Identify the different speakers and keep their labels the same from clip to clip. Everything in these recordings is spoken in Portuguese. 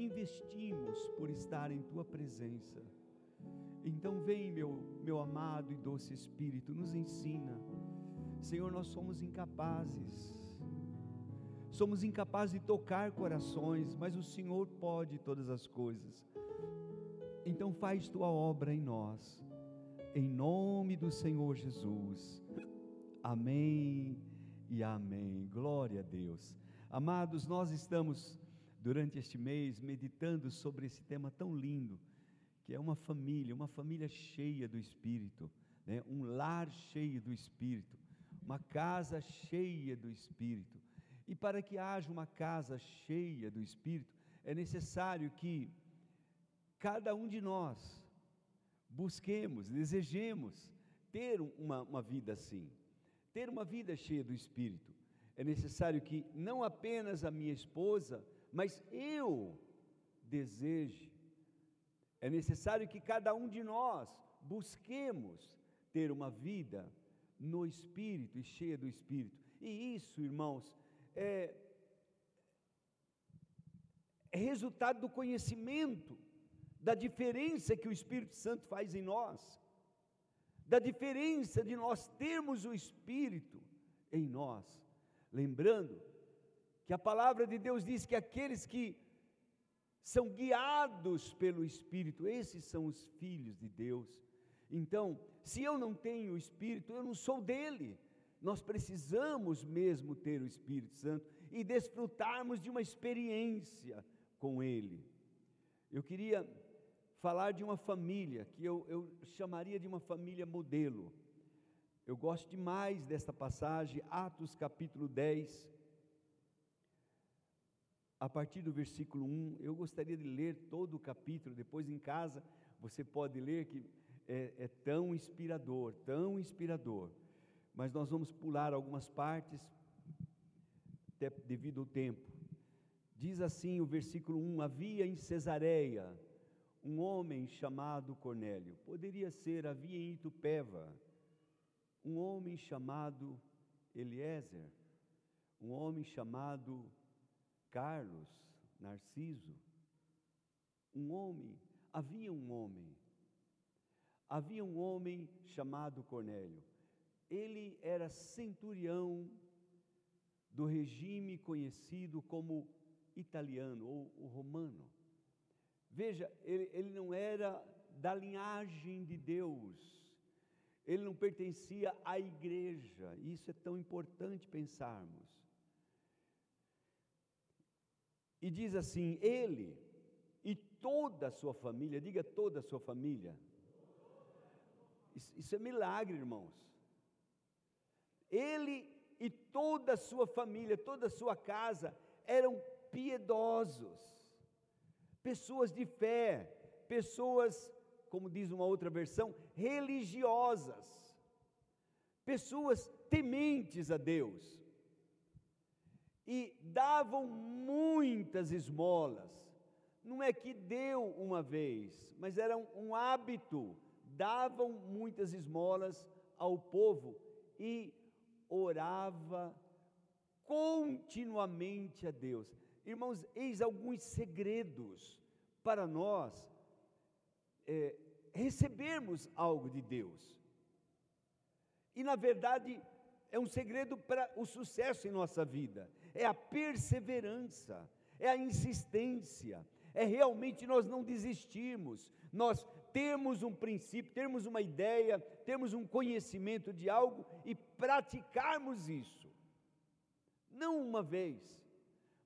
Speaker 1: investimos por estar em tua presença. Então vem, meu, meu amado e doce Espírito, nos ensina. Senhor, nós somos incapazes. Somos incapazes de tocar corações, mas o Senhor pode todas as coisas. Então faz tua obra em nós. Em nome do Senhor Jesus. Amém e amém. Glória a Deus. Amados, nós estamos durante este mês meditando sobre esse tema tão lindo que é uma família, uma família cheia do Espírito, né? um lar cheio do Espírito, uma casa cheia do Espírito. E para que haja uma casa cheia do Espírito, é necessário que cada um de nós busquemos, desejemos ter uma, uma vida assim, ter uma vida cheia do Espírito. É necessário que não apenas a minha esposa, mas eu deseje é necessário que cada um de nós busquemos ter uma vida no Espírito e cheia do Espírito. E isso, irmãos, é, é resultado do conhecimento da diferença que o Espírito Santo faz em nós, da diferença de nós termos o Espírito em nós. Lembrando que a palavra de Deus diz que aqueles que são guiados pelo Espírito, esses são os filhos de Deus. Então, se eu não tenho o Espírito, eu não sou dele. Nós precisamos mesmo ter o Espírito Santo e desfrutarmos de uma experiência com ele. Eu queria falar de uma família que eu, eu chamaria de uma família modelo. Eu gosto demais desta passagem, Atos capítulo 10, a partir do versículo 1. Eu gostaria de ler todo o capítulo, depois em casa você pode ler, que é, é tão inspirador, tão inspirador. Mas nós vamos pular algumas partes, até devido ao tempo. Diz assim o versículo 1: Havia em Cesareia um homem chamado Cornélio, poderia ser, havia em Itupeva, um homem chamado Eliezer, um homem chamado Carlos, Narciso, um homem, havia um homem, havia um homem chamado Cornélio. Ele era centurião do regime conhecido como italiano ou romano. Veja, ele, ele não era da linhagem de Deus, ele não pertencia à igreja, isso é tão importante pensarmos. E diz assim: Ele e toda a sua família, diga toda a sua família. Isso, é milagre, irmãos. Ele e toda a sua família, toda a sua casa eram piedosos, pessoas de fé, pessoas, como diz uma outra versão, religiosas, pessoas tementes a Deus e davam muitas esmolas. Não é que deu uma vez, mas era um, hábito. Davam muitas esmolas ao povo e orava continuamente a Deus. Irmãos, eis alguns segredos para nós é, recebermos algo de Deus. E na verdade, é um segredo para o sucesso em nossa vida, é a perseverança, é a insistência, é realmente nós não desistirmos, nós temos um princípio, termos uma ideia, termos um conhecimento de algo e praticarmos isso, não uma vez,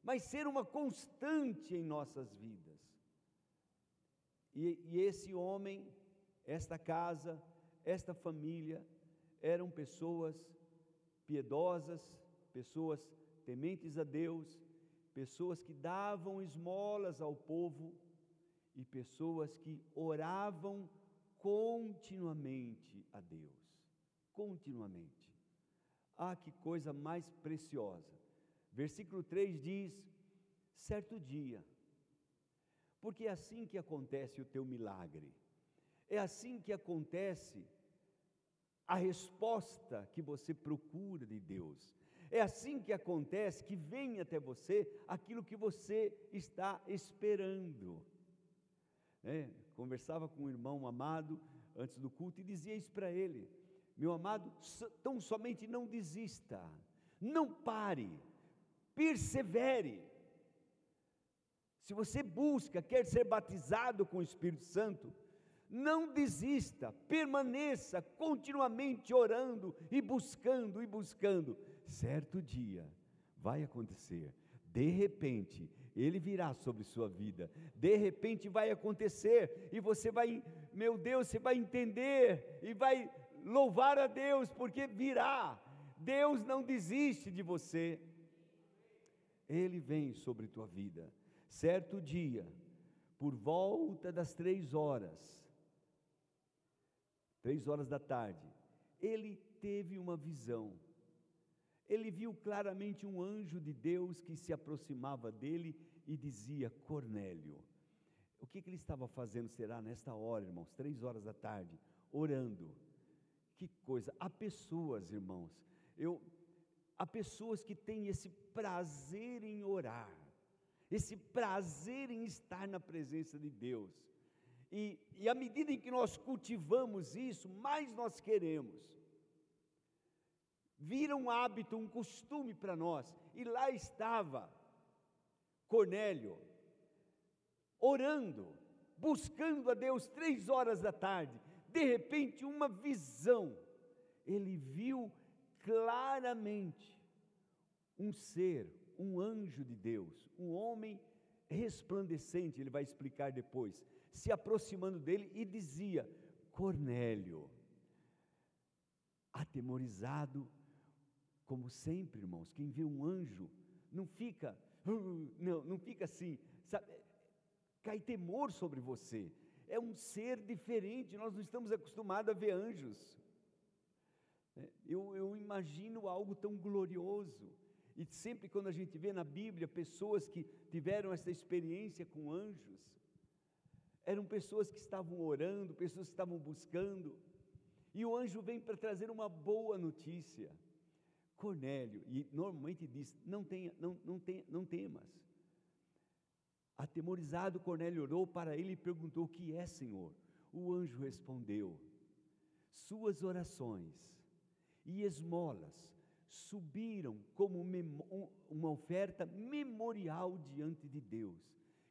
Speaker 1: mas ser uma constante em nossas vidas. E, e esse homem, esta casa, esta família, eram pessoas piedosas, pessoas tementes a Deus, pessoas que davam esmolas ao povo e pessoas que oravam continuamente a Deus. Continuamente. Ah, que coisa mais preciosa. Versículo 3 diz: certo dia, porque é assim que acontece o teu milagre, é assim que acontece a resposta que você procura de Deus. É assim que acontece, que vem até você aquilo que você está esperando. É, conversava com um irmão amado antes do culto e dizia isso para ele: Meu amado, tão somente não desista, não pare, persevere. Se você busca, quer ser batizado com o Espírito Santo, não desista, permaneça continuamente orando e buscando e buscando. Certo dia vai acontecer, de repente, ele virá sobre sua vida, de repente vai acontecer, e você vai, meu Deus, você vai entender e vai louvar a Deus, porque virá. Deus não desiste de você, Ele vem sobre tua vida. Certo dia, por volta das três horas, três horas da tarde, ele teve uma visão. Ele viu claramente um anjo de Deus que se aproximava dele e dizia: Cornélio. O que, que ele estava fazendo será nesta hora, irmãos? Três horas da tarde, orando. Que coisa! Há pessoas, irmãos, eu, há pessoas que têm esse prazer em orar, esse prazer em estar na presença de Deus. E, e à medida em que nós cultivamos isso, mais nós queremos. Vira um hábito, um costume para nós. E lá estava Cornélio, orando, buscando a Deus três horas da tarde. De repente, uma visão. Ele viu claramente um ser, um anjo de Deus, um homem resplandecente, ele vai explicar depois, se aproximando dele e dizia: Cornélio, atemorizado, como sempre, irmãos, quem vê um anjo não fica, uh, não, não fica assim, sabe, cai temor sobre você. É um ser diferente, nós não estamos acostumados a ver anjos. É, eu, eu imagino algo tão glorioso. E sempre quando a gente vê na Bíblia pessoas que tiveram essa experiência com anjos, eram pessoas que estavam orando, pessoas que estavam buscando, e o anjo vem para trazer uma boa notícia. Cornélio, e normalmente diz: não, tenha, não, não, tenha, não temas. Atemorizado, Cornélio orou para ele e perguntou: O que é, Senhor? O anjo respondeu: Suas orações e esmolas subiram como uma oferta memorial diante de Deus.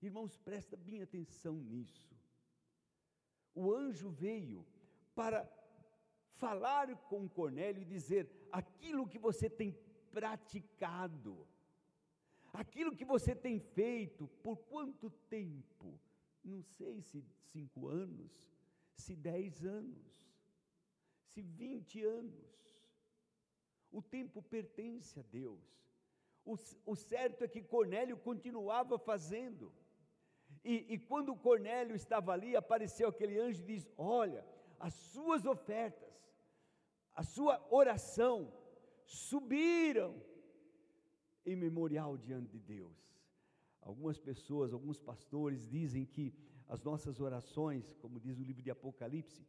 Speaker 1: Irmãos, presta bem atenção nisso. O anjo veio para falar com Cornélio e dizer: aquilo que você tem praticado, aquilo que você tem feito, por quanto tempo? Não sei se cinco anos, se dez anos, se vinte anos. O tempo pertence a Deus. O, o certo é que Cornélio continuava fazendo. E, e quando Cornélio estava ali, apareceu aquele anjo e diz: Olha, as suas ofertas, a sua oração subiram em memorial diante de Deus. Algumas pessoas, alguns pastores dizem que as nossas orações, como diz o livro de Apocalipse,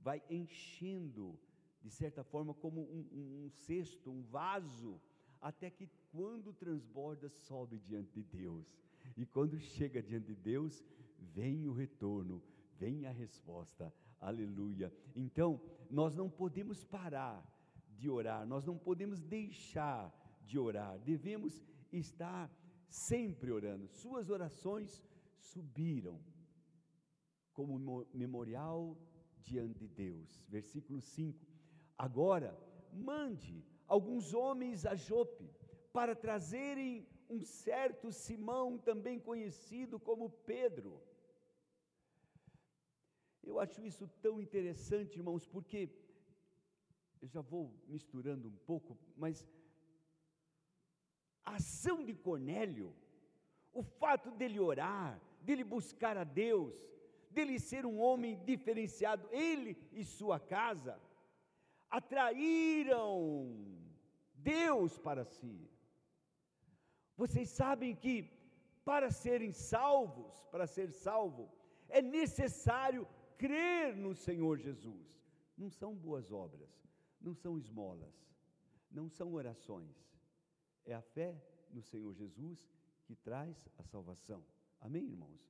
Speaker 1: vai enchendo de certa forma, como um, um, um cesto, um vaso, até que quando transborda, sobe diante de Deus. E quando chega diante de Deus, vem o retorno, vem a resposta. Aleluia. Então, nós não podemos parar de orar, nós não podemos deixar de orar, devemos estar sempre orando. Suas orações subiram como memorial diante de Deus. Versículo 5: Agora, mande alguns homens a Jope para trazerem um certo Simão, também conhecido como Pedro. Eu acho isso tão interessante, irmãos, porque eu já vou misturando um pouco, mas a ação de Cornélio, o fato dele orar, dele buscar a Deus, dele ser um homem diferenciado, ele e sua casa, atraíram Deus para si. Vocês sabem que para serem salvos, para ser salvo, é necessário crer no Senhor Jesus. Não são boas obras, não são esmolas, não são orações. É a fé no Senhor Jesus que traz a salvação. Amém, irmãos?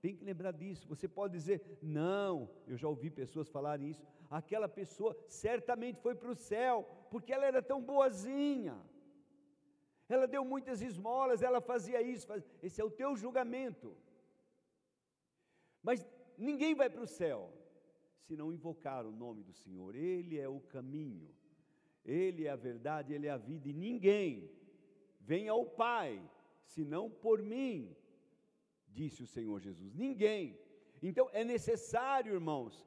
Speaker 1: Tem que lembrar disso. Você pode dizer, não, eu já ouvi pessoas falarem isso. Aquela pessoa certamente foi para o céu, porque ela era tão boazinha. Ela deu muitas esmolas, ela fazia isso. Faz... Esse é o teu julgamento. Mas ninguém vai para o céu se não invocar o nome do Senhor. Ele é o caminho, Ele é a verdade, Ele é a vida, e ninguém vem ao Pai senão por mim, disse o Senhor Jesus. Ninguém. Então é necessário, irmãos,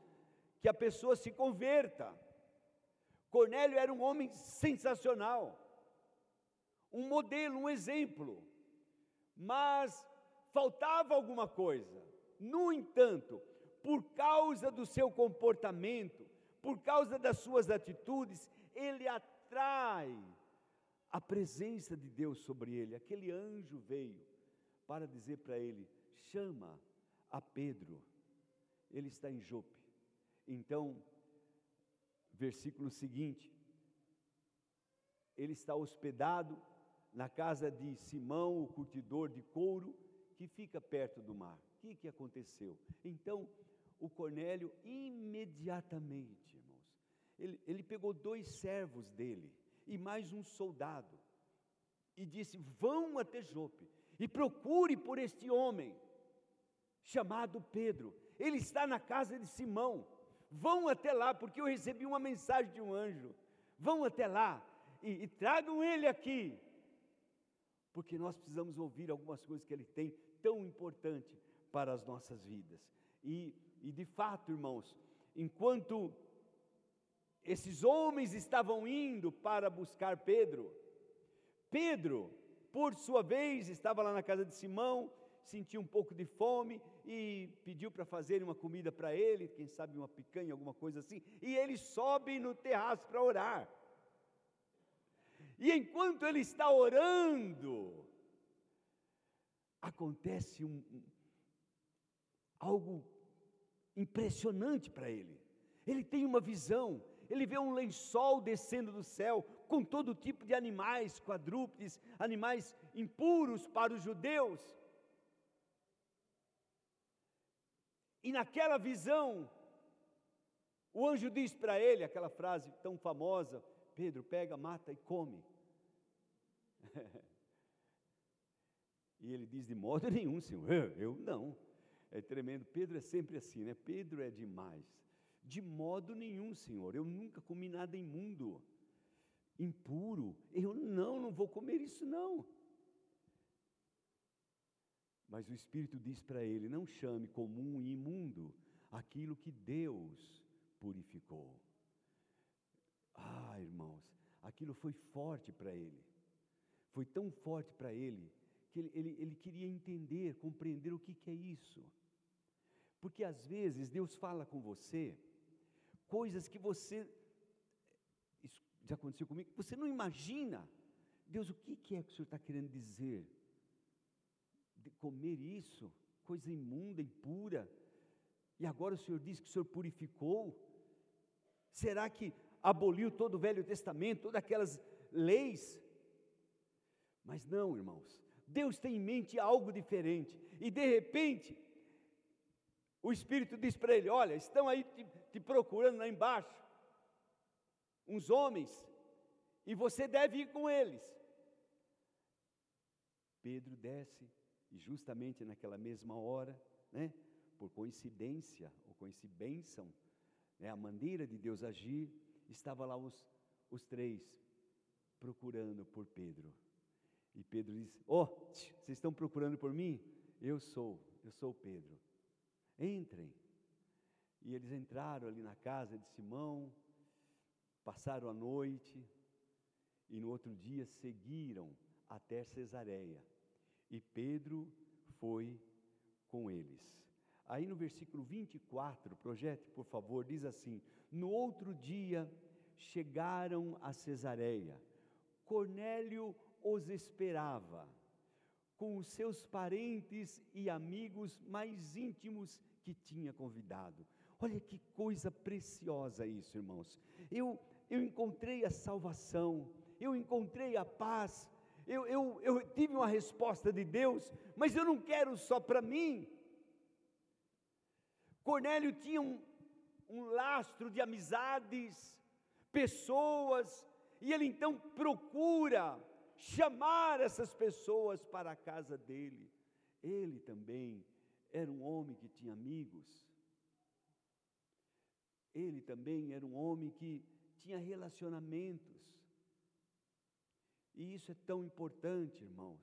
Speaker 1: que a pessoa se converta. Cornélio era um homem sensacional, um modelo, um exemplo, mas faltava alguma coisa. No entanto, por causa do seu comportamento, por causa das suas atitudes, ele atrai a presença de Deus sobre ele. Aquele anjo veio para dizer para ele: chama a Pedro, ele está em Jope. Então, versículo seguinte, ele está hospedado na casa de Simão, o curtidor de couro, que fica perto do mar. O que, que aconteceu? Então, o Cornélio, imediatamente, irmãos, ele, ele pegou dois servos dele e mais um soldado e disse: Vão até Jope e procure por este homem chamado Pedro. Ele está na casa de Simão. Vão até lá, porque eu recebi uma mensagem de um anjo. Vão até lá e, e tragam ele aqui, porque nós precisamos ouvir algumas coisas que ele tem tão importante para as nossas vidas. E, e de fato, irmãos, enquanto esses homens estavam indo para buscar Pedro, Pedro, por sua vez, estava lá na casa de Simão, sentiu um pouco de fome e pediu para fazerem uma comida para ele, quem sabe uma picanha, alguma coisa assim, e ele sobe no terraço para orar. E enquanto ele está orando, acontece um, algo impressionante para ele. Ele tem uma visão, ele vê um lençol descendo do céu com todo tipo de animais, quadrúpedes, animais impuros para os judeus. E naquela visão, o anjo diz para ele aquela frase tão famosa: Pedro, pega, mata e come. e ele diz: De modo nenhum, Senhor, eu não. É tremendo. Pedro é sempre assim, né? Pedro é demais. De modo nenhum, Senhor, eu nunca comi nada imundo, impuro. Eu não, não vou comer isso não. Mas o Espírito diz para ele: não chame comum e imundo aquilo que Deus purificou. Ah, irmãos, aquilo foi forte para ele. Foi tão forte para ele que ele, ele, ele, queria entender, compreender o que, que é isso. Porque às vezes Deus fala com você coisas que você, isso já aconteceu comigo, você não imagina. Deus, o que, que é que o Senhor está querendo dizer? De comer isso, coisa imunda, impura, e agora o Senhor diz que o Senhor purificou? Será que aboliu todo o Velho Testamento, todas aquelas leis? Mas não, irmãos, Deus tem em mente algo diferente, e de repente, o Espírito diz para ele: Olha, estão aí te, te procurando lá embaixo, uns homens, e você deve ir com eles. Pedro desce, e justamente naquela mesma hora, né, por coincidência, ou coincidência, né, a maneira de Deus agir, estava lá os, os três procurando por Pedro. E Pedro diz: Oh, vocês estão procurando por mim? Eu sou, eu sou Pedro. Entrem. E eles entraram ali na casa de Simão, passaram a noite, e no outro dia seguiram até Cesareia. E Pedro foi com eles. Aí no versículo 24, projete por favor, diz assim: No outro dia chegaram a Cesareia. Cornélio os esperava, com os seus parentes e amigos mais íntimos que tinha convidado. Olha que coisa preciosa isso, irmãos. Eu, eu encontrei a salvação, eu encontrei a paz, eu, eu, eu tive uma resposta de Deus, mas eu não quero só para mim. Cornélio tinha um, um lastro de amizades, pessoas, e ele então procura chamar essas pessoas para a casa dele. Ele também era um homem que tinha amigos. Ele também era um homem que tinha relacionamentos. E isso é tão importante, irmãos.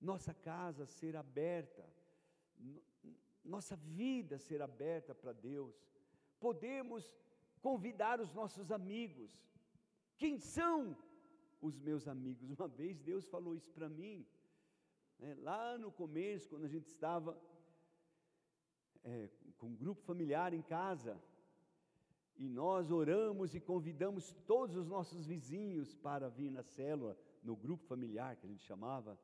Speaker 1: Nossa casa ser aberta, nossa vida ser aberta para Deus. Podemos convidar os nossos amigos. Quem são os meus amigos? Uma vez Deus falou isso para mim, né, lá no começo, quando a gente estava é, com um grupo familiar em casa, e nós oramos e convidamos todos os nossos vizinhos para vir na célula, no grupo familiar que a gente chamava,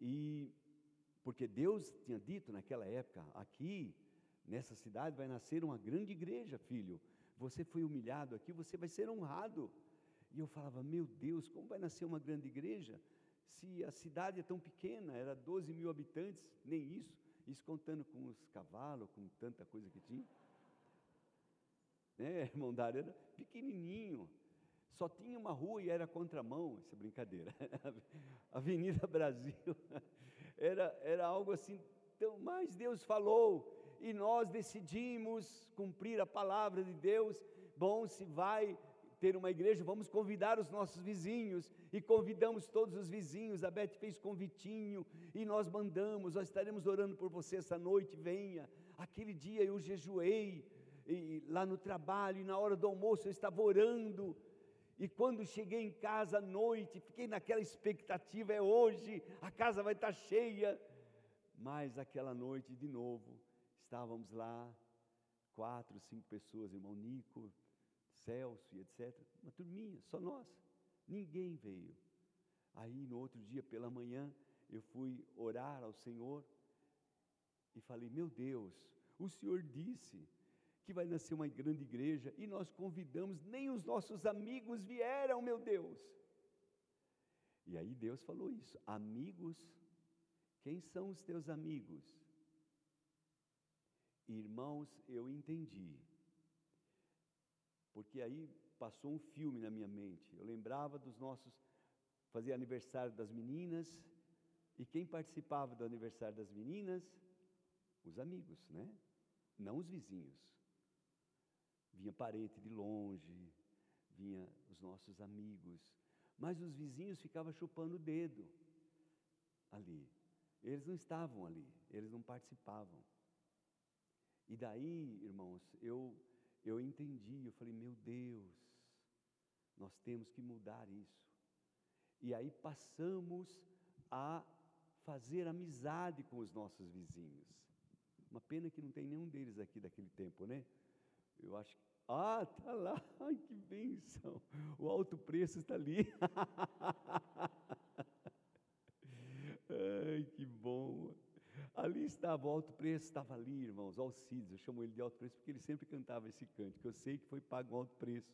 Speaker 1: e porque Deus tinha dito naquela época, aqui nessa cidade vai nascer uma grande igreja, filho. Você foi humilhado aqui, você vai ser honrado. E eu falava, meu Deus, como vai nascer uma grande igreja? Se a cidade é tão pequena, era 12 mil habitantes, nem isso, isso contando com os cavalos, com tanta coisa que tinha né, irmão Dário, era pequenininho, só tinha uma rua e era contramão, essa é brincadeira, Avenida Brasil, era, era algo assim, então, mas Deus falou, e nós decidimos cumprir a palavra de Deus, bom, se vai ter uma igreja, vamos convidar os nossos vizinhos, e convidamos todos os vizinhos, a Beth fez convitinho, e nós mandamos, nós estaremos orando por você essa noite, venha, aquele dia eu jejuei, e, lá no trabalho, e na hora do almoço eu estava orando, e quando cheguei em casa à noite, fiquei naquela expectativa, é hoje, a casa vai estar cheia. Mas aquela noite, de novo, estávamos lá, quatro, cinco pessoas, irmão Nico, Celso e etc. Uma turminha, só nós. Ninguém veio. Aí no outro dia pela manhã, eu fui orar ao Senhor e falei: Meu Deus, o Senhor disse que vai nascer uma grande igreja e nós convidamos, nem os nossos amigos vieram, meu Deus. E aí Deus falou isso: amigos, quem são os teus amigos? Irmãos, eu entendi, porque aí passou um filme na minha mente. Eu lembrava dos nossos, fazia aniversário das meninas, e quem participava do aniversário das meninas? Os amigos, né? Não os vizinhos vinha parente de longe, vinha os nossos amigos, mas os vizinhos ficavam chupando o dedo ali. Eles não estavam ali, eles não participavam. E daí, irmãos, eu eu entendi, eu falei, meu Deus, nós temos que mudar isso. E aí passamos a fazer amizade com os nossos vizinhos. Uma pena que não tem nenhum deles aqui daquele tempo, né? Eu acho que. Ah, está lá. Ai, que bênção. O alto preço está ali. Ai, que bom. Ali estava, o alto preço estava ali, irmãos, Alcides, eu chamo ele de alto preço porque ele sempre cantava esse cântico, eu sei que foi pago alto preço.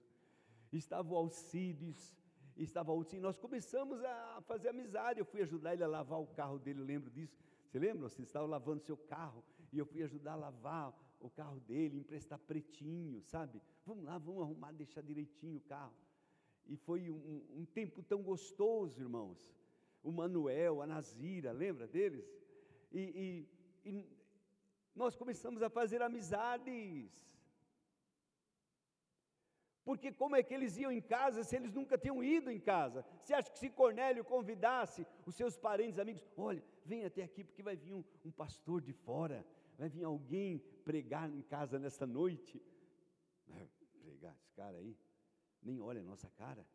Speaker 1: Estava o Alcides, estava o Alcides, nós começamos a fazer amizade, eu fui ajudar ele a lavar o carro dele, eu lembro disso. Você lembra? Você estava lavando seu carro e eu fui ajudar a lavar o carro dele, emprestar pretinho, sabe? Vamos lá, vamos arrumar, deixar direitinho o carro. E foi um, um tempo tão gostoso, irmãos. O Manuel, a Nazira, lembra deles? E, e, e nós começamos a fazer amizades. Porque como é que eles iam em casa se eles nunca tinham ido em casa? Você acha que se Cornélio convidasse os seus parentes, amigos, olha, vem até aqui porque vai vir um, um pastor de fora, vai vir alguém pregar em casa nesta noite. Pregar, esse cara aí, nem olha a nossa cara,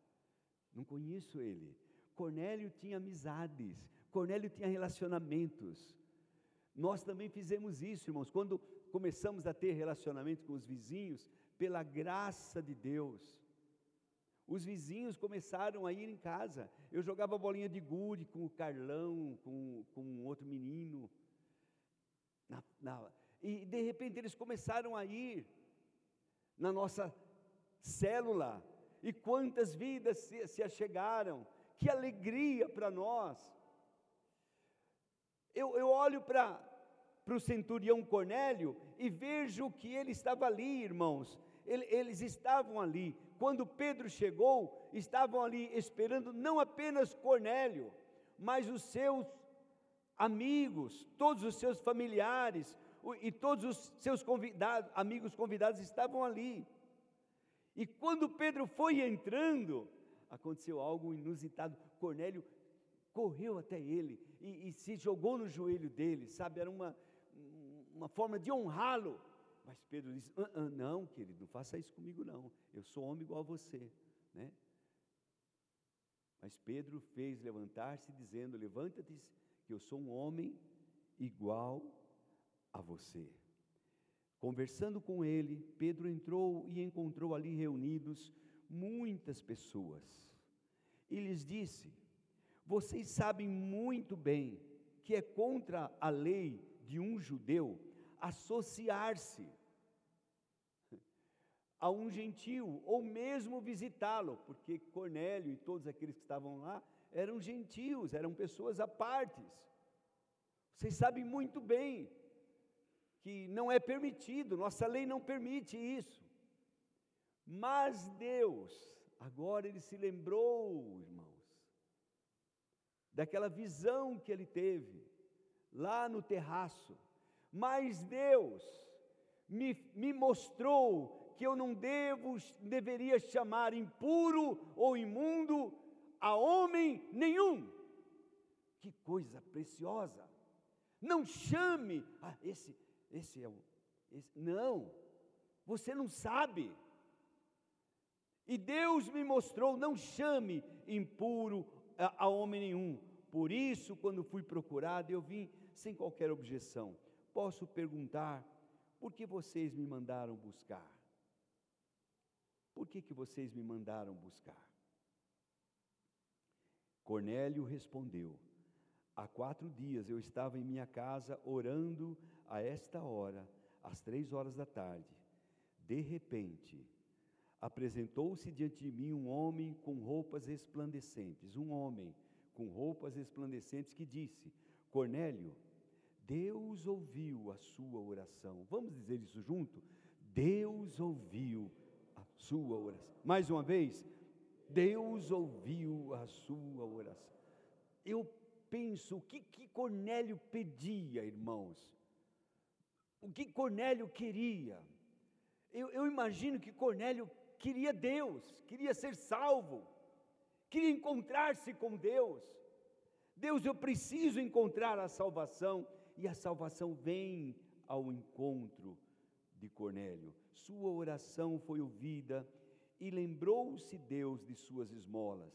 Speaker 1: não conheço ele. Cornélio tinha amizades, Cornélio tinha relacionamentos. Nós também fizemos isso, irmãos, quando começamos a ter relacionamento com os vizinhos, pela graça de Deus. Os vizinhos começaram a ir em casa. Eu jogava bolinha de gude com o Carlão, com, com um outro menino. Na, na, e de repente eles começaram a ir na nossa célula. e quantas vidas se, se achegaram, que alegria para nós. Eu, eu olho para o centurião Cornélio e vejo que ele estava ali, irmãos, ele, eles estavam ali. Quando Pedro chegou, estavam ali esperando não apenas Cornélio, mas os seus amigos, todos os seus familiares e todos os seus convidados, amigos convidados estavam ali. E quando Pedro foi entrando, aconteceu algo inusitado. Cornélio correu até ele e, e se jogou no joelho dele, sabe? Era uma, uma forma de honrá-lo. Mas Pedro disse: ah, ah, Não, querido, não faça isso comigo, não. Eu sou homem igual a você, né? Mas Pedro fez levantar-se, dizendo: Levanta-te, que eu sou um homem igual a você. Conversando com ele, Pedro entrou e encontrou ali reunidos muitas pessoas. E lhes disse: Vocês sabem muito bem que é contra a lei de um judeu associar-se a um gentil, ou mesmo visitá-lo, porque Cornélio e todos aqueles que estavam lá eram gentios, eram pessoas à partes. Vocês sabem muito bem que não é permitido, nossa lei não permite isso. Mas Deus, agora ele se lembrou, irmãos, daquela visão que ele teve lá no terraço. Mas Deus me, me mostrou que eu não devo, deveria chamar impuro ou imundo a homem nenhum. Que coisa preciosa! Não chame, ah, esse, esse é o. Esse, não, você não sabe. E Deus me mostrou: não chame impuro a, homem nenhum. Por isso, quando fui procurado, eu vim sem qualquer objeção. Posso perguntar: por que vocês me mandaram buscar? Por que, que vocês me mandaram buscar? Cornélio respondeu: Há quatro dias eu estava em minha casa orando a esta hora, às três horas da tarde. De repente, apresentou-se diante de mim um homem com roupas resplandecentes, um homem com roupas resplandecentes que disse: Cornélio, Deus ouviu a sua oração. Vamos dizer isso junto? Deus ouviu a sua oração. Mais uma vez, Deus ouviu a sua oração. Eu penso o que, que Cornélio pedia, irmãos. O que Cornélio queria. Eu, eu imagino que Cornélio queria Deus, queria ser salvo, queria encontrar-se com Deus. Deus, eu preciso encontrar a salvação, e a salvação vem ao encontro de Cornélio. Sua oração foi ouvida e lembrou-se Deus de suas esmolas.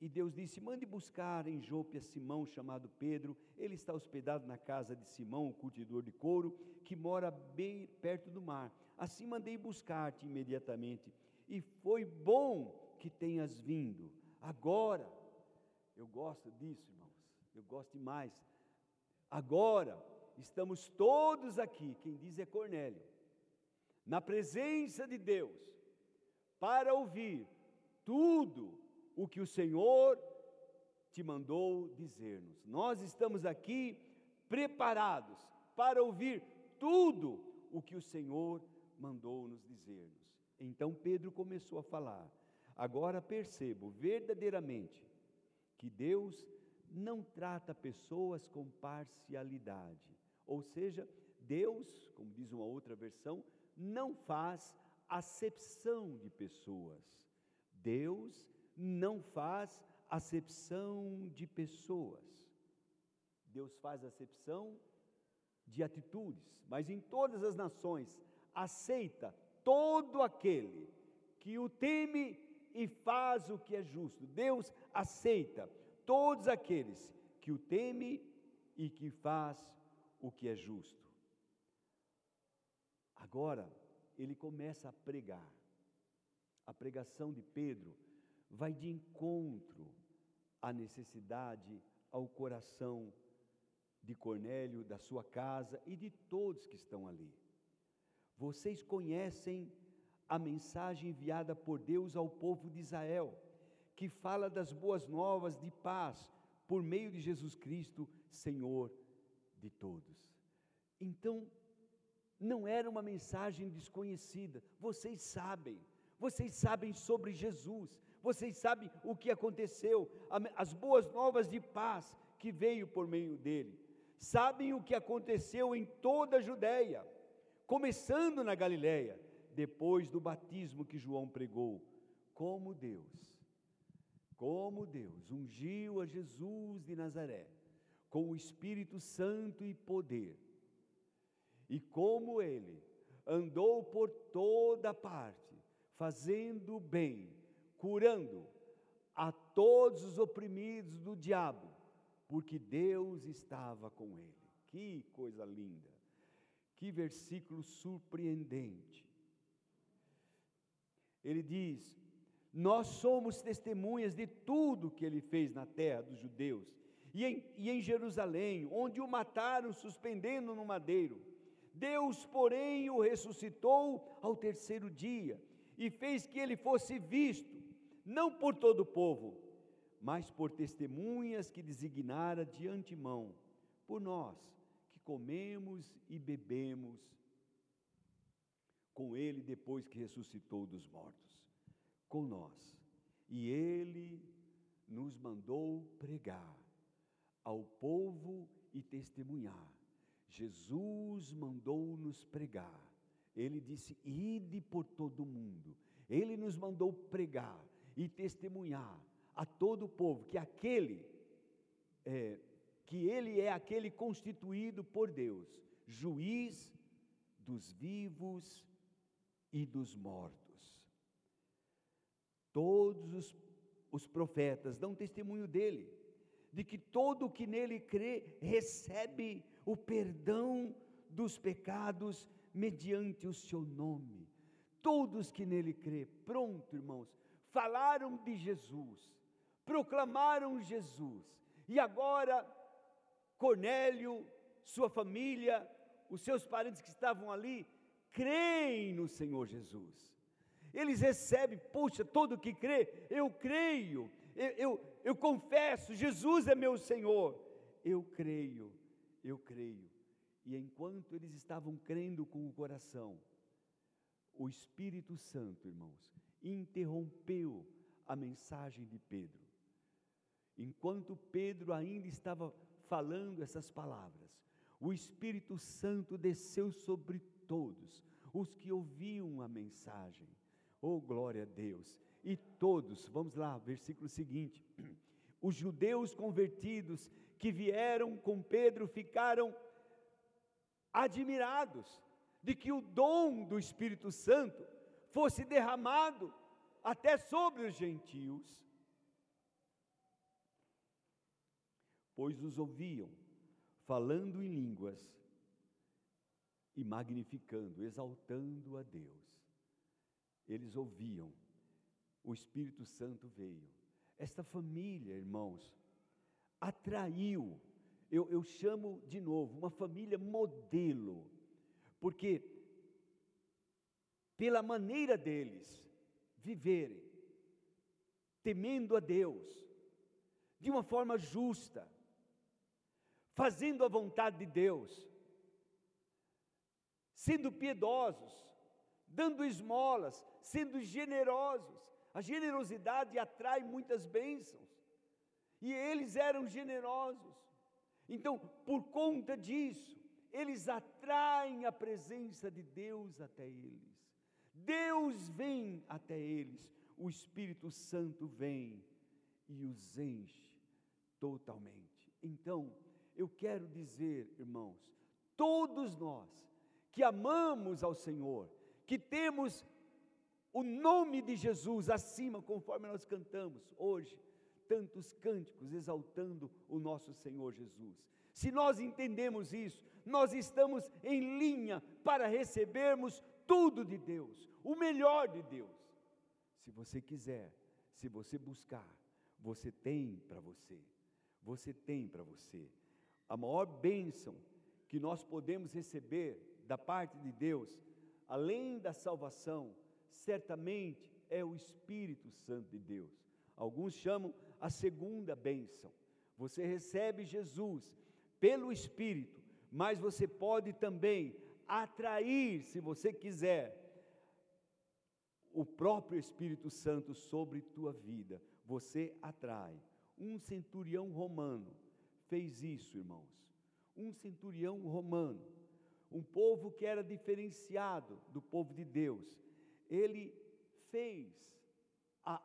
Speaker 1: E Deus disse: Mande buscar em Jope a Simão, chamado Pedro. Ele está hospedado na casa de Simão, o curtidor de couro, que mora bem perto do mar. Assim mandei buscar-te imediatamente. E foi bom que tenhas vindo. Agora, eu gosto disso, irmãos. Eu gosto demais. Agora, estamos todos aqui. Quem diz é Cornélio. Na presença de Deus, para ouvir tudo o que o Senhor te mandou dizer-nos. Nós estamos aqui preparados para ouvir tudo o que o Senhor mandou nos dizer-nos. Então Pedro começou a falar. Agora percebo verdadeiramente que Deus não trata pessoas com parcialidade. Ou seja, Deus, como diz uma outra versão, não faz acepção de pessoas. Deus não faz acepção de pessoas. Deus faz acepção de atitudes, mas em todas as nações aceita todo aquele que o teme e faz o que é justo. Deus aceita todos aqueles que o teme e que faz o que é justo. Agora, ele começa a pregar. A pregação de Pedro vai de encontro à necessidade, ao coração de Cornélio, da sua casa e de todos que estão ali. Vocês conhecem a mensagem enviada por Deus ao povo de Israel, que fala das boas novas de paz por meio de Jesus Cristo, Senhor de todos. Então, não era uma mensagem desconhecida, vocês sabem, vocês sabem sobre Jesus, vocês sabem o que aconteceu, as boas novas de paz que veio por meio dele, sabem o que aconteceu em toda a Judéia, começando na Galiléia, depois do batismo que João pregou, como Deus, como Deus ungiu a Jesus de Nazaré com o Espírito Santo e poder, e como ele andou por toda parte, fazendo bem, curando a todos os oprimidos do diabo, porque Deus estava com ele. Que coisa linda! Que versículo surpreendente. Ele diz: Nós somos testemunhas de tudo que ele fez na terra dos judeus e em, e em Jerusalém, onde o mataram suspendendo no madeiro. Deus, porém, o ressuscitou ao terceiro dia e fez que ele fosse visto, não por todo o povo, mas por testemunhas que designara de antemão, por nós que comemos e bebemos com ele depois que ressuscitou dos mortos, com nós. E ele nos mandou pregar ao povo e testemunhar. Jesus mandou-nos pregar. Ele disse: Ide por todo o mundo. Ele nos mandou pregar e testemunhar a todo o povo que aquele, é, que ele é aquele constituído por Deus, juiz dos vivos e dos mortos. Todos os, os profetas dão testemunho dele, de que todo o que nele crê recebe o perdão dos pecados mediante o seu nome. Todos que nele crê, pronto, irmãos, falaram de Jesus, proclamaram Jesus. E agora, Cornélio, sua família, os seus parentes que estavam ali, creem no Senhor Jesus. Eles recebem, puxa, todo que crê, eu creio, eu, eu, eu confesso, Jesus é meu Senhor. Eu creio, eu creio. E enquanto eles estavam crendo com o coração, o Espírito Santo, irmãos, interrompeu a mensagem de Pedro. Enquanto Pedro ainda estava falando essas palavras, o Espírito Santo desceu sobre todos os que ouviam a mensagem. Oh, glória a Deus! E todos, vamos lá, versículo seguinte: os judeus convertidos que vieram com Pedro ficaram admirados de que o dom do Espírito Santo fosse derramado até sobre os gentios, pois os ouviam falando em línguas e magnificando, exaltando a Deus. Eles ouviam, o Espírito Santo veio. Esta família, irmãos, atraiu, eu, eu chamo de novo, uma família modelo, porque pela maneira deles viverem, temendo a Deus, de uma forma justa, fazendo a vontade de Deus, sendo piedosos, dando esmolas, sendo generosos. A generosidade atrai muitas bênçãos. E eles eram generosos. Então, por conta disso, eles atraem a presença de Deus até eles. Deus vem até eles. O Espírito Santo vem e os enche totalmente. Então, eu quero dizer, irmãos, todos nós que amamos ao Senhor, que temos o nome de Jesus acima, conforme nós cantamos hoje, tantos cânticos exaltando o nosso Senhor Jesus. Se nós entendemos isso, nós estamos em linha para recebermos tudo de Deus, o melhor de Deus. Se você quiser, se você buscar, você tem para você. Você tem para você. A maior bênção que nós podemos receber da parte de Deus, além da salvação, certamente é o Espírito Santo de Deus. Alguns chamam a segunda bênção. Você recebe Jesus pelo Espírito, mas você pode também atrair, se você quiser, o próprio Espírito Santo sobre tua vida. Você atrai. Um centurião romano fez isso, irmãos. Um centurião romano, um povo que era diferenciado do povo de Deus, ele fez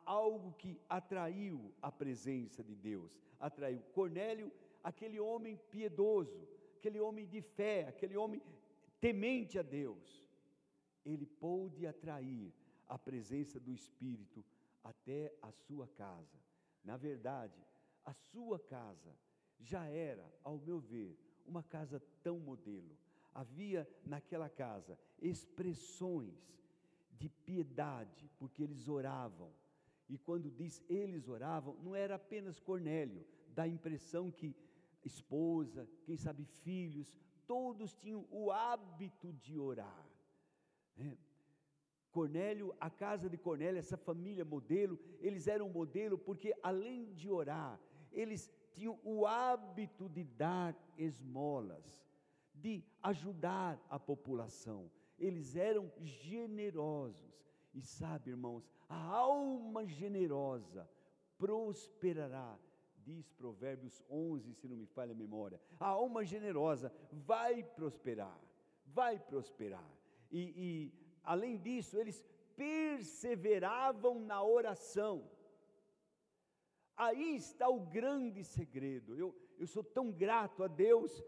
Speaker 1: algo que atraiu a presença de Deus. Atraiu Cornélio, aquele homem piedoso, aquele homem de fé, aquele homem temente a Deus. Ele pôde atrair a presença do Espírito até a sua casa. Na verdade, a sua casa já era, ao meu ver, uma casa tão modelo. Havia naquela casa expressões de piedade, porque eles oravam. E quando diz eles oravam, não era apenas Cornélio, dá a impressão que esposa, quem sabe filhos, todos tinham o hábito de orar. É. Cornélio, a casa de Cornélio, essa família modelo, eles eram modelo porque além de orar, eles tinham o hábito de dar esmolas, de ajudar a população. Eles eram generosos. E sabe, irmãos, a alma generosa prosperará, diz Provérbios 11, se não me falha a memória. A alma generosa vai prosperar, vai prosperar. E, e além disso, eles perseveravam na oração. Aí está o grande segredo. Eu, eu sou tão grato a Deus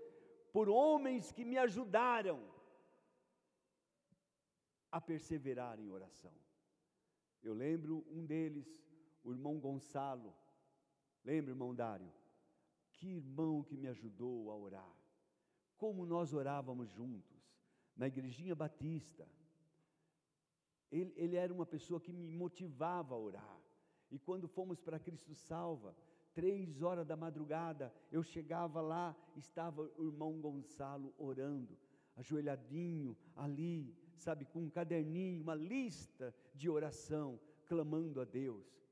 Speaker 1: por homens que me ajudaram a perseverar em oração. Eu lembro um deles, o irmão Gonçalo. Lembra, irmão Dário? Que irmão que me ajudou a orar. Como nós orávamos juntos, na igrejinha batista. Ele, ele era uma pessoa que me motivava a orar. E quando fomos para Cristo Salva, três horas da madrugada, eu chegava lá, estava o irmão Gonçalo orando, ajoelhadinho ali, sabe, com um caderninho, uma lista de oração, clamando a Deus.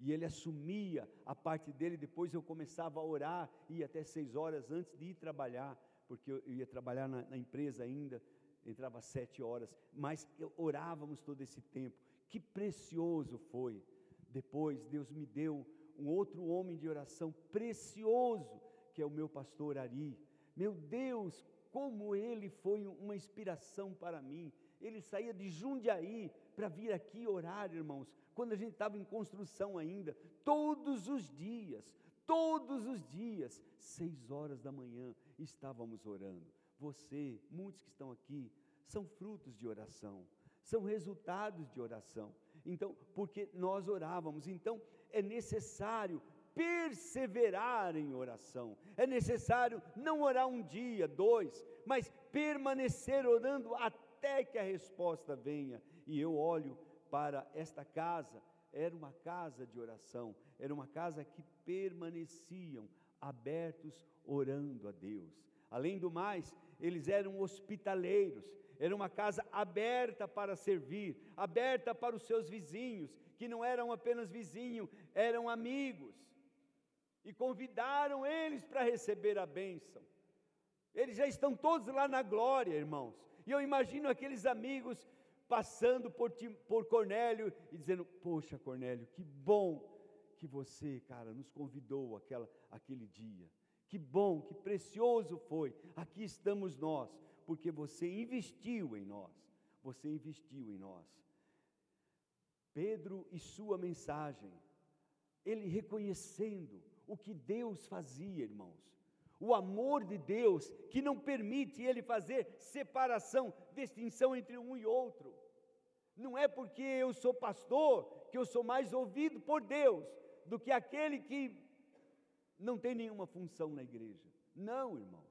Speaker 1: E ele assumia a parte dele, depois eu começava a orar, ia até seis horas antes de ir trabalhar, porque eu ia trabalhar na, na empresa ainda, entrava às sete horas, mas orávamos todo esse tempo. Que precioso foi depois, Deus me deu um outro homem de oração precioso, que é o meu pastor Ari. Meu Deus, como ele foi uma inspiração para mim. Ele saía de Jundiaí para vir aqui orar, irmãos, quando a gente estava em construção ainda, todos os dias, todos os dias, seis horas da manhã, estávamos orando. Você, muitos que estão aqui, são frutos de oração, são resultados de oração. Então, porque nós orávamos, então é necessário perseverar em oração. É necessário não orar um dia, dois, mas permanecer orando até que a resposta venha. E eu olho para esta casa, era uma casa de oração, era uma casa que permaneciam abertos orando a Deus. Além do mais, eles eram hospitaleiros, era uma casa aberta para servir, aberta para os seus vizinhos, que não eram apenas vizinhos, eram amigos. E convidaram eles para receber a bênção. Eles já estão todos lá na glória, irmãos. E eu imagino aqueles amigos passando por, por Cornélio e dizendo: Poxa, Cornélio, que bom que você, cara, nos convidou aquela, aquele dia. Que bom, que precioso foi. Aqui estamos nós porque você investiu em nós. Você investiu em nós. Pedro e sua mensagem, ele reconhecendo o que Deus fazia, irmãos. O amor de Deus que não permite ele fazer separação, distinção entre um e outro. Não é porque eu sou pastor que eu sou mais ouvido por Deus do que aquele que não tem nenhuma função na igreja. Não, irmão.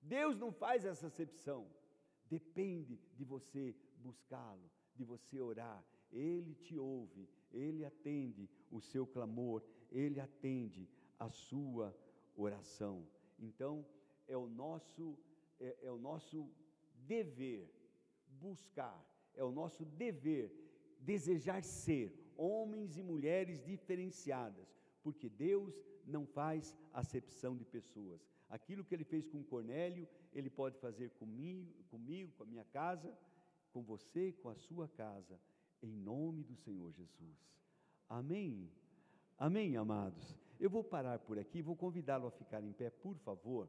Speaker 1: Deus não faz essa acepção. Depende de você buscá-lo, de você orar. Ele te ouve, ele atende o seu clamor, ele atende a sua oração. Então, é o nosso é, é o nosso dever buscar, é o nosso dever desejar ser homens e mulheres diferenciadas, porque Deus não faz acepção de pessoas. Aquilo que ele fez com Cornélio, ele pode fazer comigo, comigo, com a minha casa, com você, com a sua casa, em nome do Senhor Jesus. Amém. Amém, amados. Eu vou parar por aqui, vou convidá-lo a ficar em pé, por favor.